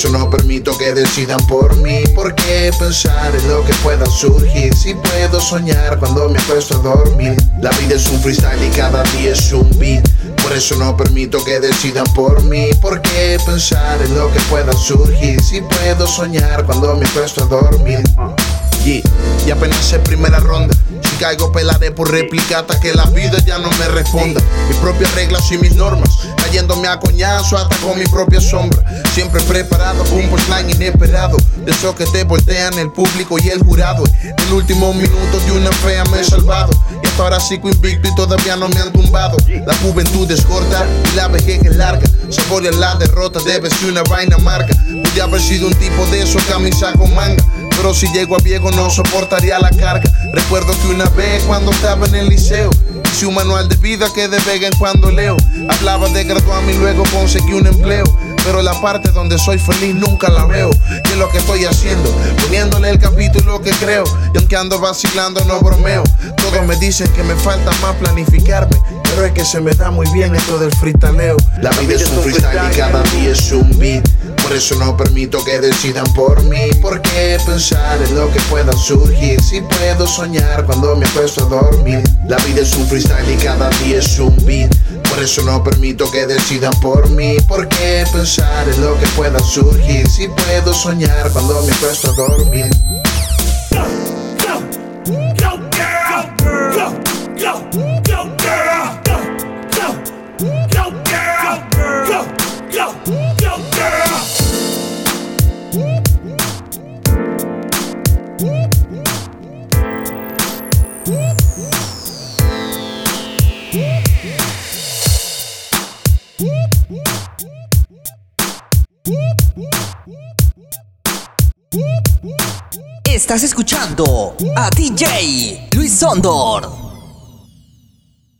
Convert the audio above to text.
eso no permito que decidan por mí. ¿Por qué pensar en lo que pueda surgir? Si puedo soñar cuando me acuesto a dormir. La vida es un freestyle y cada día es un beat. Por eso no permito que decidan por mí. ¿Por qué pensar en lo que pueda surgir? Si puedo soñar cuando me acuesto a dormir. Y apenas es primera ronda. Caigo pelaré por réplica hasta que la vida ya no me responda. Mis propias reglas y mis normas, cayéndome a coñazo hasta con mi propia sombra. Siempre preparado un punchline inesperado. De esos que te voltean el público y el jurado. El último minuto de una fea me he salvado. Y hasta ahora sigo invicto y todavía no me han tumbado. La juventud es corta y la vejez es larga. Saborear la derrota debe ser una vaina marca. Pude haber sido un tipo de esos camisa con manga. Pero si llego a viejo no soportaría la carga. Recuerdo que una vez cuando estaba en el liceo, hice un manual de vida que de vega en cuando leo. Hablaba de graduarme y luego conseguí un empleo. Pero la parte donde soy feliz nunca la veo. Y es lo que estoy haciendo, poniéndole el capítulo que creo. Y aunque ando vacilando, no bromeo. Todos me dicen que me falta más planificarme. Pero es que se me da muy bien esto del freestaleo. La vida es un freestyle y cada día es un beat. Por eso no permito que decidan por mí. ¿Por qué pensar en lo que pueda surgir? Si puedo soñar cuando me acuesto a dormir. La vida es un freestyle y cada día es un beat. Por eso no permito que decidan por mí. ¿Por qué pensar en lo que pueda surgir? Si puedo soñar cuando me acuesto a dormir. Estás escuchando a DJ Luis Sondor.